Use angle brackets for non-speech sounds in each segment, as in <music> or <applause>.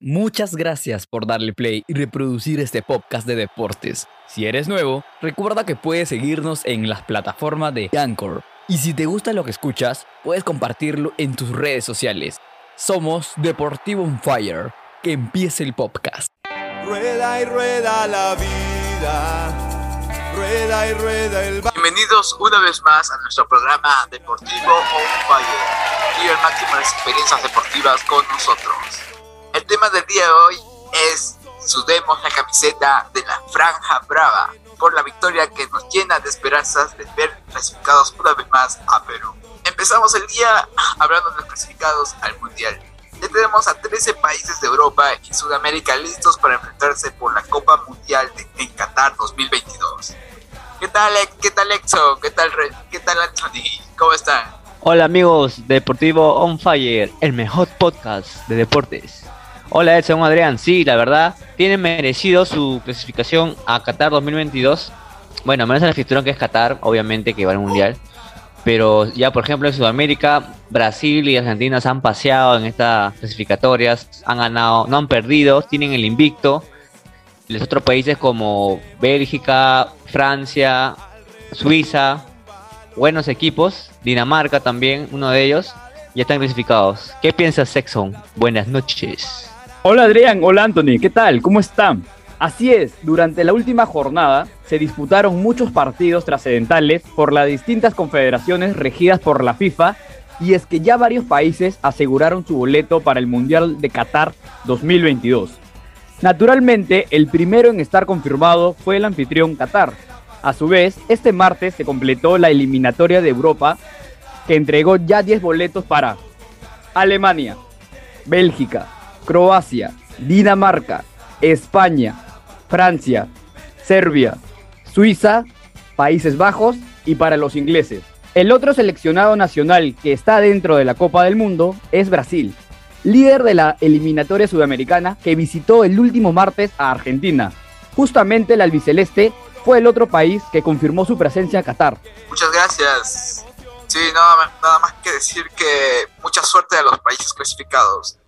Muchas gracias por darle play y reproducir este podcast de deportes. Si eres nuevo, recuerda que puedes seguirnos en las plataformas de Anchor. Y si te gusta lo que escuchas, puedes compartirlo en tus redes sociales. Somos Deportivo on Fire. Que empiece el podcast. Rueda y rueda la vida. Rueda y rueda el Bienvenidos una vez más a nuestro programa Deportivo on Fire. Y el máximo de las experiencias deportivas con nosotros. Tema del día de hoy es sudemos la camiseta de la Franja Brava por la victoria que nos llena de esperanzas de ver clasificados una vez más a Perú. Empezamos el día hablando de clasificados al Mundial. Ya tenemos a 13 países de Europa y Sudamérica listos para enfrentarse por la Copa Mundial en Qatar 2022. ¿Qué tal, qué tal Exo? ¿Qué tal, qué tal Anthony? ¿Cómo están? Hola amigos de Deportivo On Fire, el mejor podcast de deportes. Hola Edson Adrián, sí, la verdad, tienen merecido su clasificación a Qatar 2022. Bueno, menos en el cinturón que es Qatar, obviamente que va al Mundial. Pero ya, por ejemplo, en Sudamérica, Brasil y Argentina se han paseado en estas clasificatorias, han ganado, no han perdido, tienen el invicto. Los otros países como Bélgica, Francia, Suiza, buenos equipos, Dinamarca también, uno de ellos, ya están clasificados. ¿Qué piensas, Sexon? Buenas noches. Hola Adrián, hola Anthony, ¿qué tal? ¿Cómo están? Así es, durante la última jornada se disputaron muchos partidos trascendentales por las distintas confederaciones regidas por la FIFA y es que ya varios países aseguraron su boleto para el Mundial de Qatar 2022. Naturalmente, el primero en estar confirmado fue el anfitrión Qatar. A su vez, este martes se completó la eliminatoria de Europa que entregó ya 10 boletos para Alemania, Bélgica, Croacia, Dinamarca, España, Francia, Serbia, Suiza, Países Bajos y para los ingleses. El otro seleccionado nacional que está dentro de la Copa del Mundo es Brasil, líder de la eliminatoria sudamericana que visitó el último martes a Argentina. Justamente el albiceleste fue el otro país que confirmó su presencia en Qatar. Muchas gracias. Sí, nada, nada más que decir que mucha suerte a los países clasificados.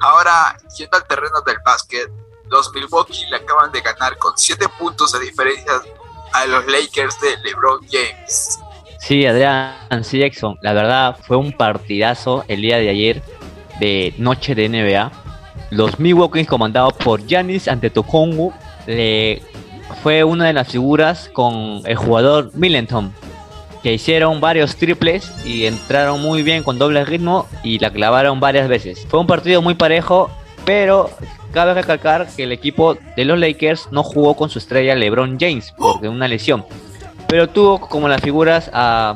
Ahora, yendo al terreno del básquet, los Milwaukee le acaban de ganar con 7 puntos de diferencia a los Lakers de LeBron James. Sí, Adrián, sí, Jackson. La verdad fue un partidazo el día de ayer de noche de NBA. Los Milwaukee comandados por Giannis Antetokounmpo le fue una de las figuras con el jugador Millenton que hicieron varios triples y entraron muy bien con doble ritmo y la clavaron varias veces. Fue un partido muy parejo, pero cabe recalcar que el equipo de los Lakers no jugó con su estrella LeBron James por una lesión, pero tuvo como las figuras a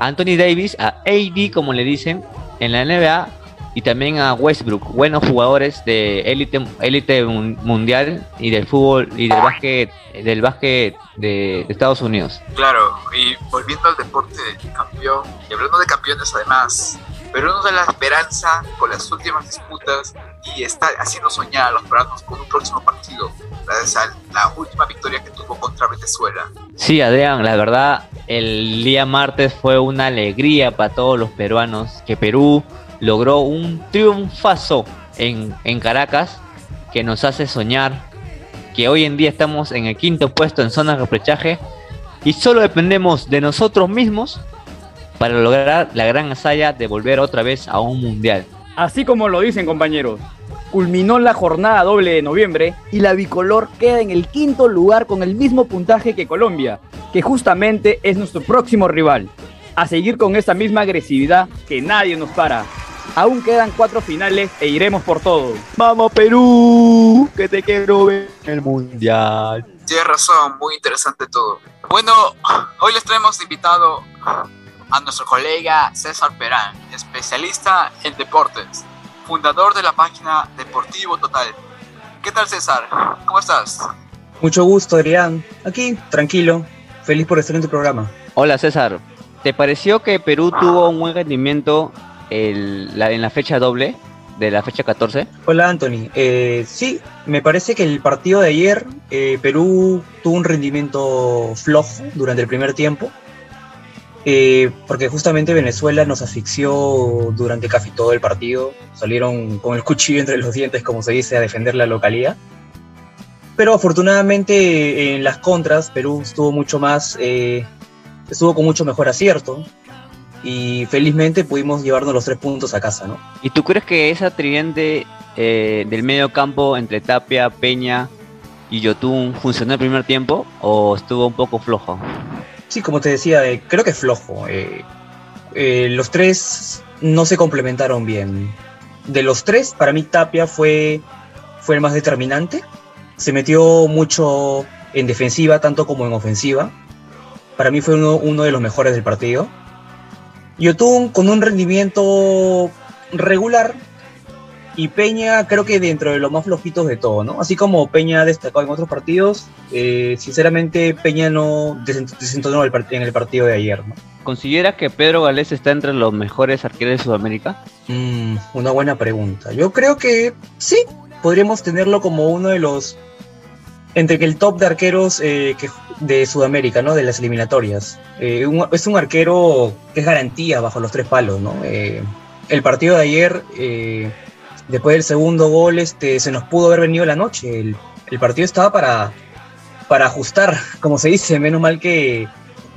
Anthony Davis, a AD como le dicen en la NBA y también a Westbrook, buenos jugadores de élite élite mundial y del fútbol y del básquet del básquet de, Estados Unidos. Claro, y volviendo al deporte campeón y hablando de campeones además, pero nos da la esperanza con las últimas disputas y está haciendo soñar a los peruanos con un próximo partido, gracias a la última victoria que tuvo contra Venezuela. Sí, Adrián, la verdad, el día martes fue una alegría para todos los peruanos que Perú logró un triunfazo en, en Caracas que nos hace soñar que hoy en día estamos en el quinto puesto en zona de repechaje y solo dependemos de nosotros mismos para lograr la gran hazaña de volver otra vez a un mundial. Así como lo dicen compañeros, culminó la jornada doble de noviembre y la bicolor queda en el quinto lugar con el mismo puntaje que Colombia, que justamente es nuestro próximo rival. A seguir con esa misma agresividad que nadie nos para. Aún quedan cuatro finales e iremos por todo. ¡Vamos Perú! Que te quiero ver el mundial. Tienes razón, muy interesante todo. Bueno, hoy les traemos invitado a nuestro colega César Perán, especialista en deportes, fundador de la página Deportivo Total. ¿Qué tal César? ¿Cómo estás? Mucho gusto, Adrián. Aquí, tranquilo, feliz por estar en tu programa. Hola César, ¿te pareció que Perú tuvo un buen rendimiento en la fecha doble de la fecha 14? Hola Anthony, eh, sí, me parece que el partido de ayer eh, Perú tuvo un rendimiento flojo durante el primer tiempo eh, porque justamente Venezuela nos asfixió durante casi todo el partido. Salieron con el <laughs> cuchillo entre los dientes, como se dice, a defender la localidad. Pero afortunadamente en las contras, Perú estuvo mucho más, eh, estuvo con mucho mejor acierto. Y felizmente pudimos llevarnos los tres puntos a casa, ¿no? ¿Y tú crees que esa tridente eh, del medio campo entre Tapia, Peña y Yotun funcionó el primer tiempo o estuvo un poco flojo? Sí, como te decía, eh, creo que es flojo. Eh, los tres no se complementaron bien. De los tres, para mí Tapia fue, fue el más determinante. Se metió mucho en defensiva, tanto como en ofensiva. Para mí fue uno, uno de los mejores del partido. Yotun con un rendimiento regular, y Peña creo que dentro de los más flojitos de todo, ¿no? Así como Peña ha destacado en otros partidos, eh, sinceramente Peña no desent- desentonó en el partido de ayer, ¿no? ¿Consideras que Pedro Galés está entre los mejores arqueros de Sudamérica? Mm, una buena pregunta. Yo creo que sí, podríamos tenerlo como uno de los... Entre que el top de arqueros eh, de Sudamérica, ¿no? De las eliminatorias. Eh, es un arquero que es garantía bajo los tres palos, ¿no? Eh, el partido de ayer, eh, después del segundo gol, este, se nos pudo haber venido la noche. El, partido estaba para, para ajustar, <laughs> como se dice. Menos mal que,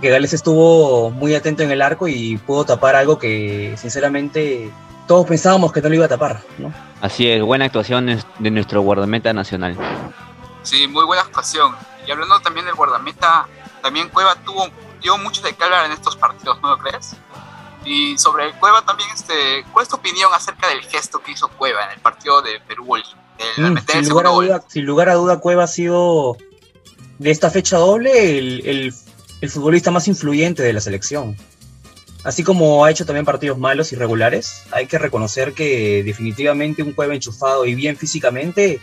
que Gales estuvo muy atento en el arco y pudo tapar algo que, sinceramente, todos pensábamos que no lo iba a tapar, ¿no? Así es, buena actuación de nuestro guardameta nacional. Sí, muy buena actuación. Y hablando también del guardameta, también Cueva tuvo dio mucho de hablar en estos partidos, ¿no lo crees? Y sobre Cueva también, este, ¿cuál es tu opinión acerca del gesto que hizo Cueva en el partido de? El Mm, sin, lugar a duda, sin lugar a duda, Cueva ha sido de esta fecha doble el, el- el futbolista más influyente de la selección. Así como ha hecho también partidos malos y regulares, hay que reconocer que definitivamente un Cueva enchufado y bien físicamente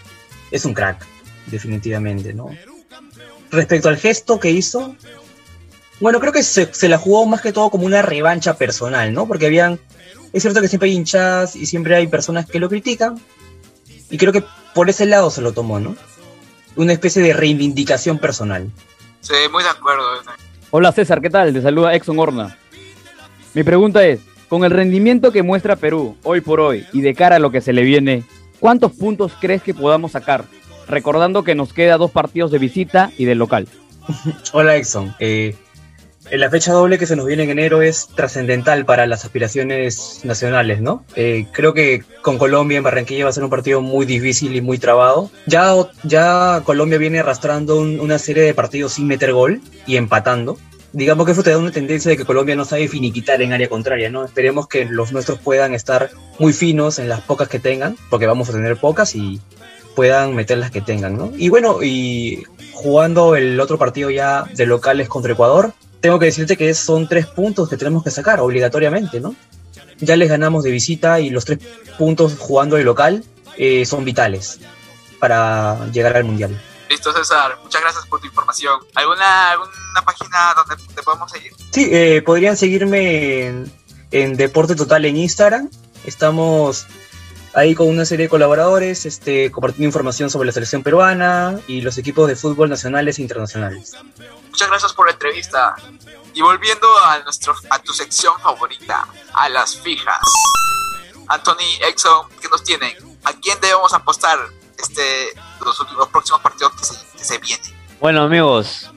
es un crack, definitivamente, ¿no? Respecto al gesto que hizo, bueno, creo que se, se la jugó más que todo como una revancha personal, ¿no? Porque habían, es cierto que siempre hay hinchadas y siempre hay personas que lo critican, y creo que por ese lado se lo tomó, ¿no? Una especie de reivindicación personal. Sí, muy de acuerdo. Hola César, ¿qué tal? Te saluda Exxon Horna. Mi pregunta es, con el rendimiento que muestra Perú hoy por hoy y de cara a lo que se le viene, ¿cuántos puntos crees que podamos sacar? Recordando que nos queda dos partidos de visita y de local. <laughs> Hola Exxon. Eh, la fecha doble que se nos viene en enero es trascendental para las aspiraciones nacionales, ¿no? Eh, creo que con Colombia en Barranquilla va a ser un partido muy difícil y muy trabado. Ya, ya Colombia viene arrastrando un- una serie de partidos sin meter gol y empatando. Digamos que eso te da una tendencia de que Colombia no sabe finiquitar en área contraria, ¿no? Esperemos que los nuestros puedan estar muy finos en las pocas que tengan, porque vamos a tener pocas y puedan meter las que tengan, ¿no? Y bueno, y jugando el otro partido ya de locales contra Ecuador, tengo que decirte que son tres puntos que tenemos que sacar obligatoriamente, ¿no? Ya les ganamos de visita y los tres puntos jugando de local eh, son vitales para llegar al Mundial. Listo, César. Muchas gracias por tu información. ¿Alguna, alguna página donde te podemos seguir? Sí, eh, podrían seguirme en, en Deporte Total en Instagram. Estamos ahí con una serie de colaboradores, este, compartiendo información sobre la selección peruana y los equipos de fútbol nacionales e internacionales. Muchas gracias por la entrevista. Y volviendo a, nuestro, a tu sección favorita, a las fijas. Anthony, Exxon, ¿qué nos tienen? ¿A quién debemos apostar este, los, últimos- los próximos partidos que se, que se vienen? Bueno amigos,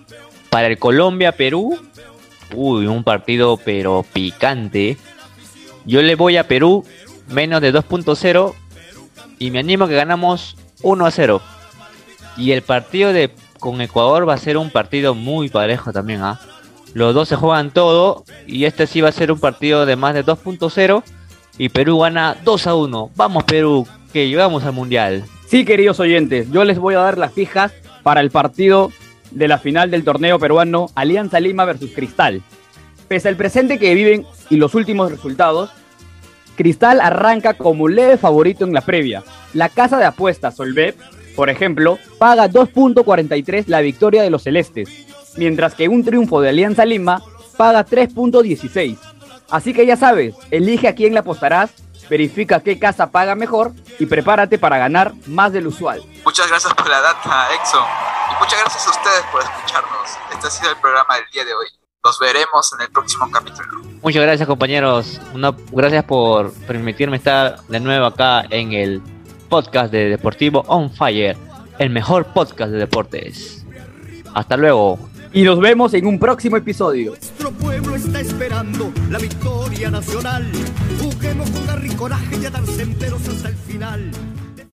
para el Colombia-Perú, uy, un partido pero picante. Yo le voy a Perú menos de 2.0 y me animo a que ganamos 1 a 0. Y el partido de con Ecuador va a ser un partido muy parejo también, ¿ah? Los dos se juegan todo y este sí va a ser un partido de más de 2.0 y Perú gana 2 a 1. Vamos Perú, que llegamos al Mundial. Sí, queridos oyentes, yo les voy a dar las fijas para el partido de la final del torneo peruano Alianza Lima versus Cristal. Pese al presente que viven y los últimos resultados, Cristal arranca como leve favorito en la previa. La casa de apuestas Solvet, por ejemplo, paga 2.43 la victoria de los celestes, mientras que un triunfo de Alianza Lima paga 3.16. Así que ya sabes, elige a quién le apostarás, verifica qué casa paga mejor y prepárate para ganar más del usual. Muchas gracias por la data, Exxon. Y muchas gracias a ustedes por escucharnos. Este ha sido el programa del día de hoy. Nos veremos en el próximo capítulo. Muchas gracias compañeros. Una, gracias por permitirme estar de nuevo acá en el podcast de Deportivo On Fire, el mejor podcast de deportes. Hasta luego. Y nos vemos en un próximo episodio. Nuestro pueblo está esperando la victoria nacional. Juguemos con garra y coraje y a darse enteros hasta el final.